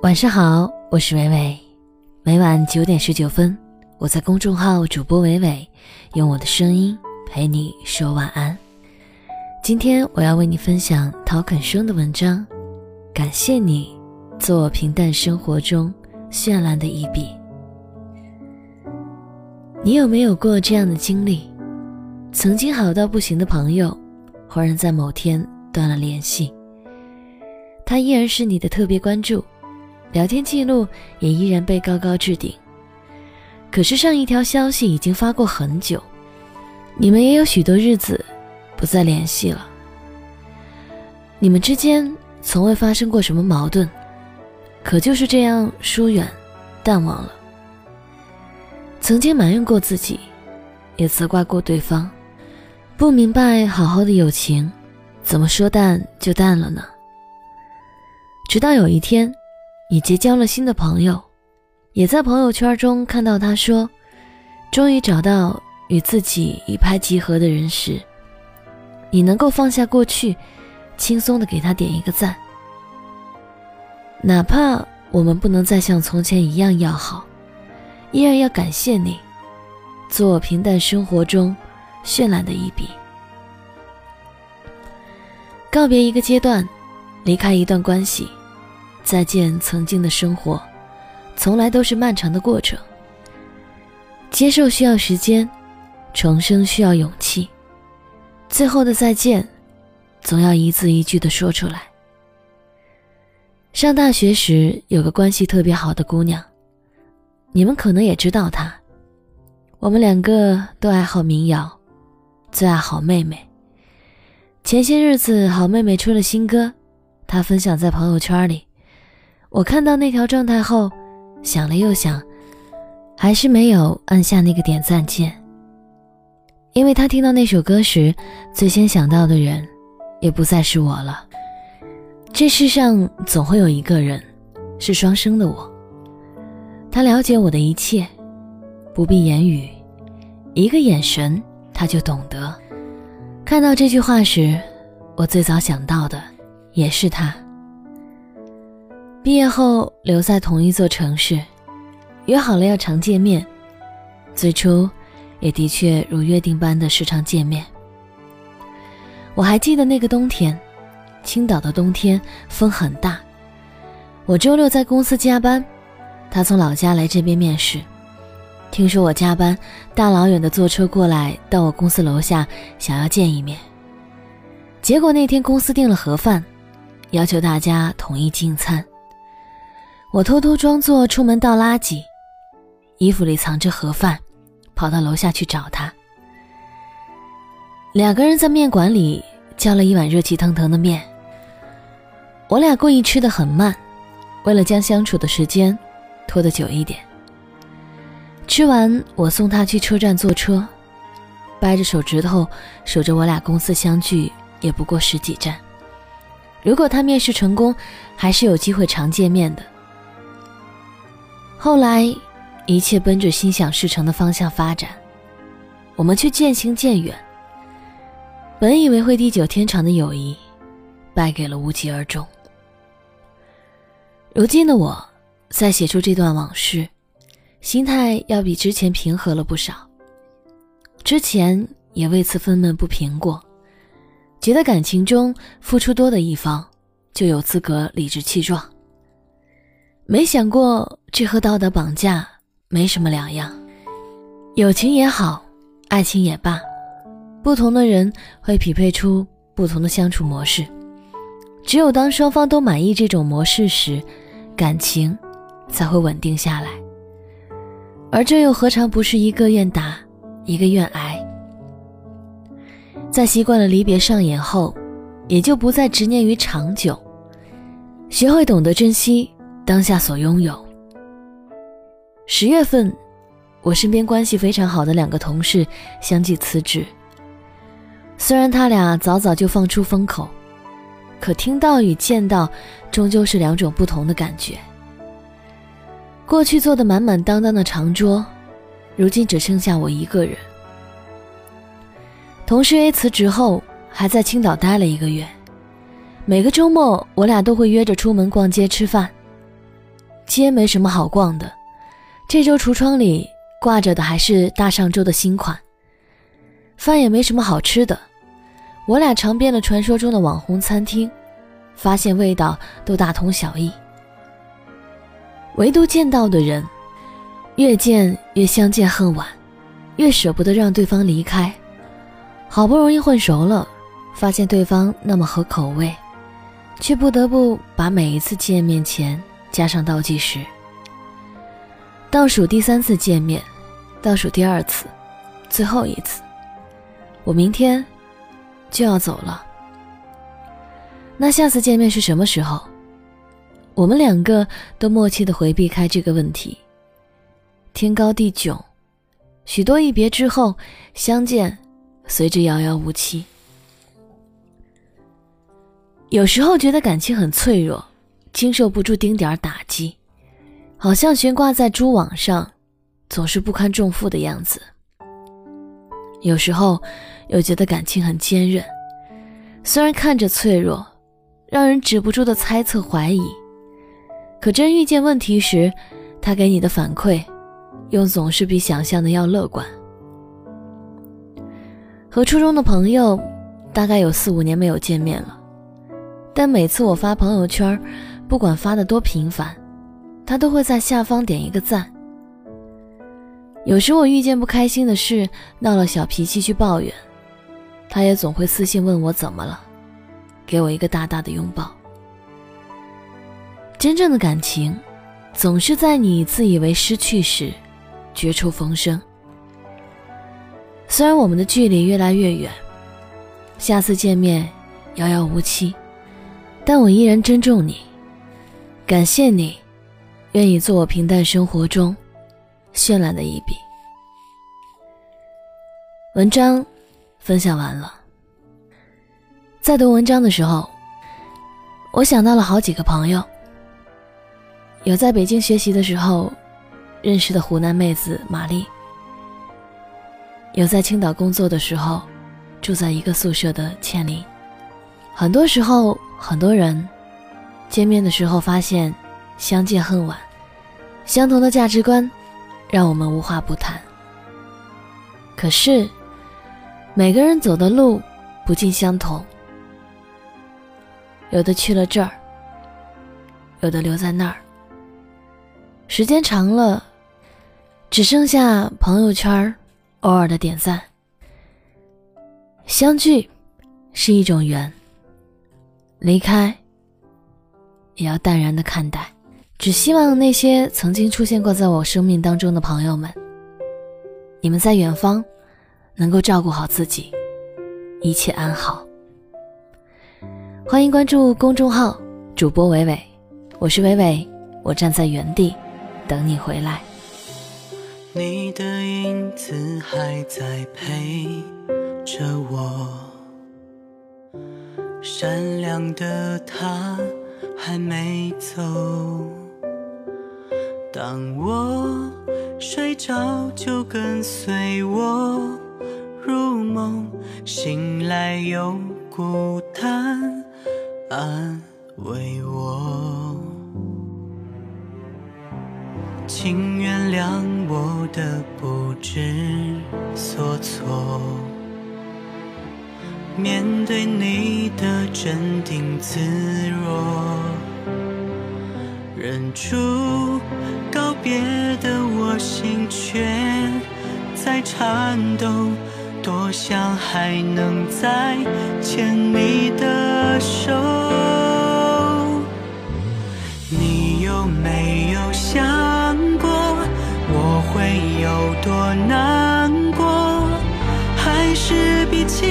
晚上好，我是伟伟。每晚九点十九分，我在公众号主播伟伟，用我的声音陪你说晚安。今天我要为你分享陶肯生的文章，感谢你，做我平淡生活中绚烂的一笔。你有没有过这样的经历？曾经好到不行的朋友，忽然在某天断了联系，他依然是你的特别关注。聊天记录也依然被高高置顶，可是上一条消息已经发过很久，你们也有许多日子不再联系了。你们之间从未发生过什么矛盾，可就是这样疏远、淡忘了。曾经埋怨过自己，也责怪过对方，不明白好好的友情，怎么说淡就淡了呢？直到有一天。你结交了新的朋友，也在朋友圈中看到他说：“终于找到与自己一拍即合的人时，你能够放下过去，轻松的给他点一个赞。哪怕我们不能再像从前一样要好，依然要感谢你，做我平淡生活中绚烂的一笔。告别一个阶段，离开一段关系。”再见，曾经的生活，从来都是漫长的过程。接受需要时间，重生需要勇气。最后的再见，总要一字一句的说出来。上大学时，有个关系特别好的姑娘，你们可能也知道她。我们两个都爱好民谣，最爱好妹妹。前些日子，好妹妹出了新歌，她分享在朋友圈里。我看到那条状态后，想了又想，还是没有按下那个点赞键。因为他听到那首歌时，最先想到的人，也不再是我了。这世上总会有一个人，是双生的我。他了解我的一切，不必言语，一个眼神他就懂得。看到这句话时，我最早想到的，也是他。毕业后留在同一座城市，约好了要常见面。最初，也的确如约定般的时常见面。我还记得那个冬天，青岛的冬天风很大。我周六在公司加班，他从老家来这边面试。听说我加班，大老远的坐车过来到我公司楼下，想要见一面。结果那天公司订了盒饭，要求大家统一进餐。我偷偷装作出门倒垃圾，衣服里藏着盒饭，跑到楼下去找他。两个人在面馆里叫了一碗热气腾腾的面。我俩故意吃的很慢，为了将相处的时间拖得久一点。吃完，我送他去车站坐车，掰着手指头数着我俩公司相距也不过十几站。如果他面试成功，还是有机会常见面的。后来，一切奔着心想事成的方向发展，我们却渐行渐远。本以为会地久天长的友谊，败给了无疾而终。如今的我，在写出这段往事，心态要比之前平和了不少。之前也为此愤懑不平过，觉得感情中付出多的一方，就有资格理直气壮。没想过，这和道德绑架没什么两样。友情也好，爱情也罢，不同的人会匹配出不同的相处模式。只有当双方都满意这种模式时，感情才会稳定下来。而这又何尝不是一个愿打，一个愿挨？在习惯了离别上演后，也就不再执念于长久，学会懂得珍惜。当下所拥有。十月份，我身边关系非常好的两个同事相继辞职。虽然他俩早早就放出风口，可听到与见到，终究是两种不同的感觉。过去坐的满满当当的长桌，如今只剩下我一个人。同事 A 辞职后，还在青岛待了一个月，每个周末我俩都会约着出门逛街吃饭。街没什么好逛的，这周橱窗里挂着的还是大上周的新款。饭也没什么好吃的，我俩尝遍了传说中的网红餐厅，发现味道都大同小异。唯独见到的人，越见越相见恨晚，越舍不得让对方离开。好不容易混熟了，发现对方那么合口味，却不得不把每一次见面前加上倒计时。倒数第三次见面，倒数第二次，最后一次，我明天就要走了。那下次见面是什么时候？我们两个都默契的回避开这个问题。天高地迥，许多一别之后相见。随之遥遥无期。有时候觉得感情很脆弱，经受不住丁点儿打击，好像悬挂在蛛网上，总是不堪重负的样子。有时候又觉得感情很坚韧，虽然看着脆弱，让人止不住的猜测怀疑，可真遇见问题时，他给你的反馈，又总是比想象的要乐观。和初中的朋友，大概有四五年没有见面了，但每次我发朋友圈，不管发的多频繁，他都会在下方点一个赞。有时我遇见不开心的事，闹了小脾气去抱怨，他也总会私信问我怎么了，给我一个大大的拥抱。真正的感情，总是在你自以为失去时，绝处逢生。虽然我们的距离越来越远，下次见面遥遥无期，但我依然珍重你，感谢你，愿意做我平淡生活中绚烂的一笔。文章分享完了，在读文章的时候，我想到了好几个朋友，有在北京学习的时候认识的湖南妹子玛丽。有在青岛工作的时候，住在一个宿舍的倩玲。很多时候，很多人见面的时候发现相见恨晚，相同的价值观让我们无话不谈。可是，每个人走的路不尽相同，有的去了这儿，有的留在那儿。时间长了，只剩下朋友圈。偶尔的点赞，相聚是一种缘，离开也要淡然的看待。只希望那些曾经出现过在我生命当中的朋友们，你们在远方能够照顾好自己，一切安好。欢迎关注公众号主播伟伟，我是伟伟，我站在原地等你回来。你的影子还在陪着我，善良的他还没走。当我睡着，就跟随我入梦，醒来又孤单安慰我。请原谅我的不知所措，面对你的镇定自若，忍住告别的我心却在颤抖，多想还能再牵你的手，你有没有想过我？会有多难过？还是比起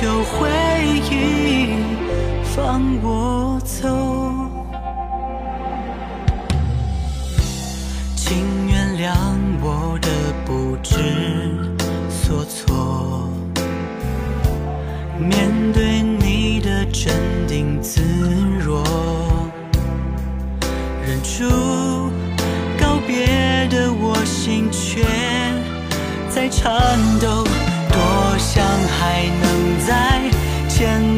求回忆，放我走。请原谅我的不知。所措，面对你的镇定自若，忍住告别的我心却。在颤抖，多想还能在牵。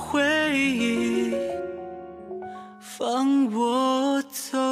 回忆放我走。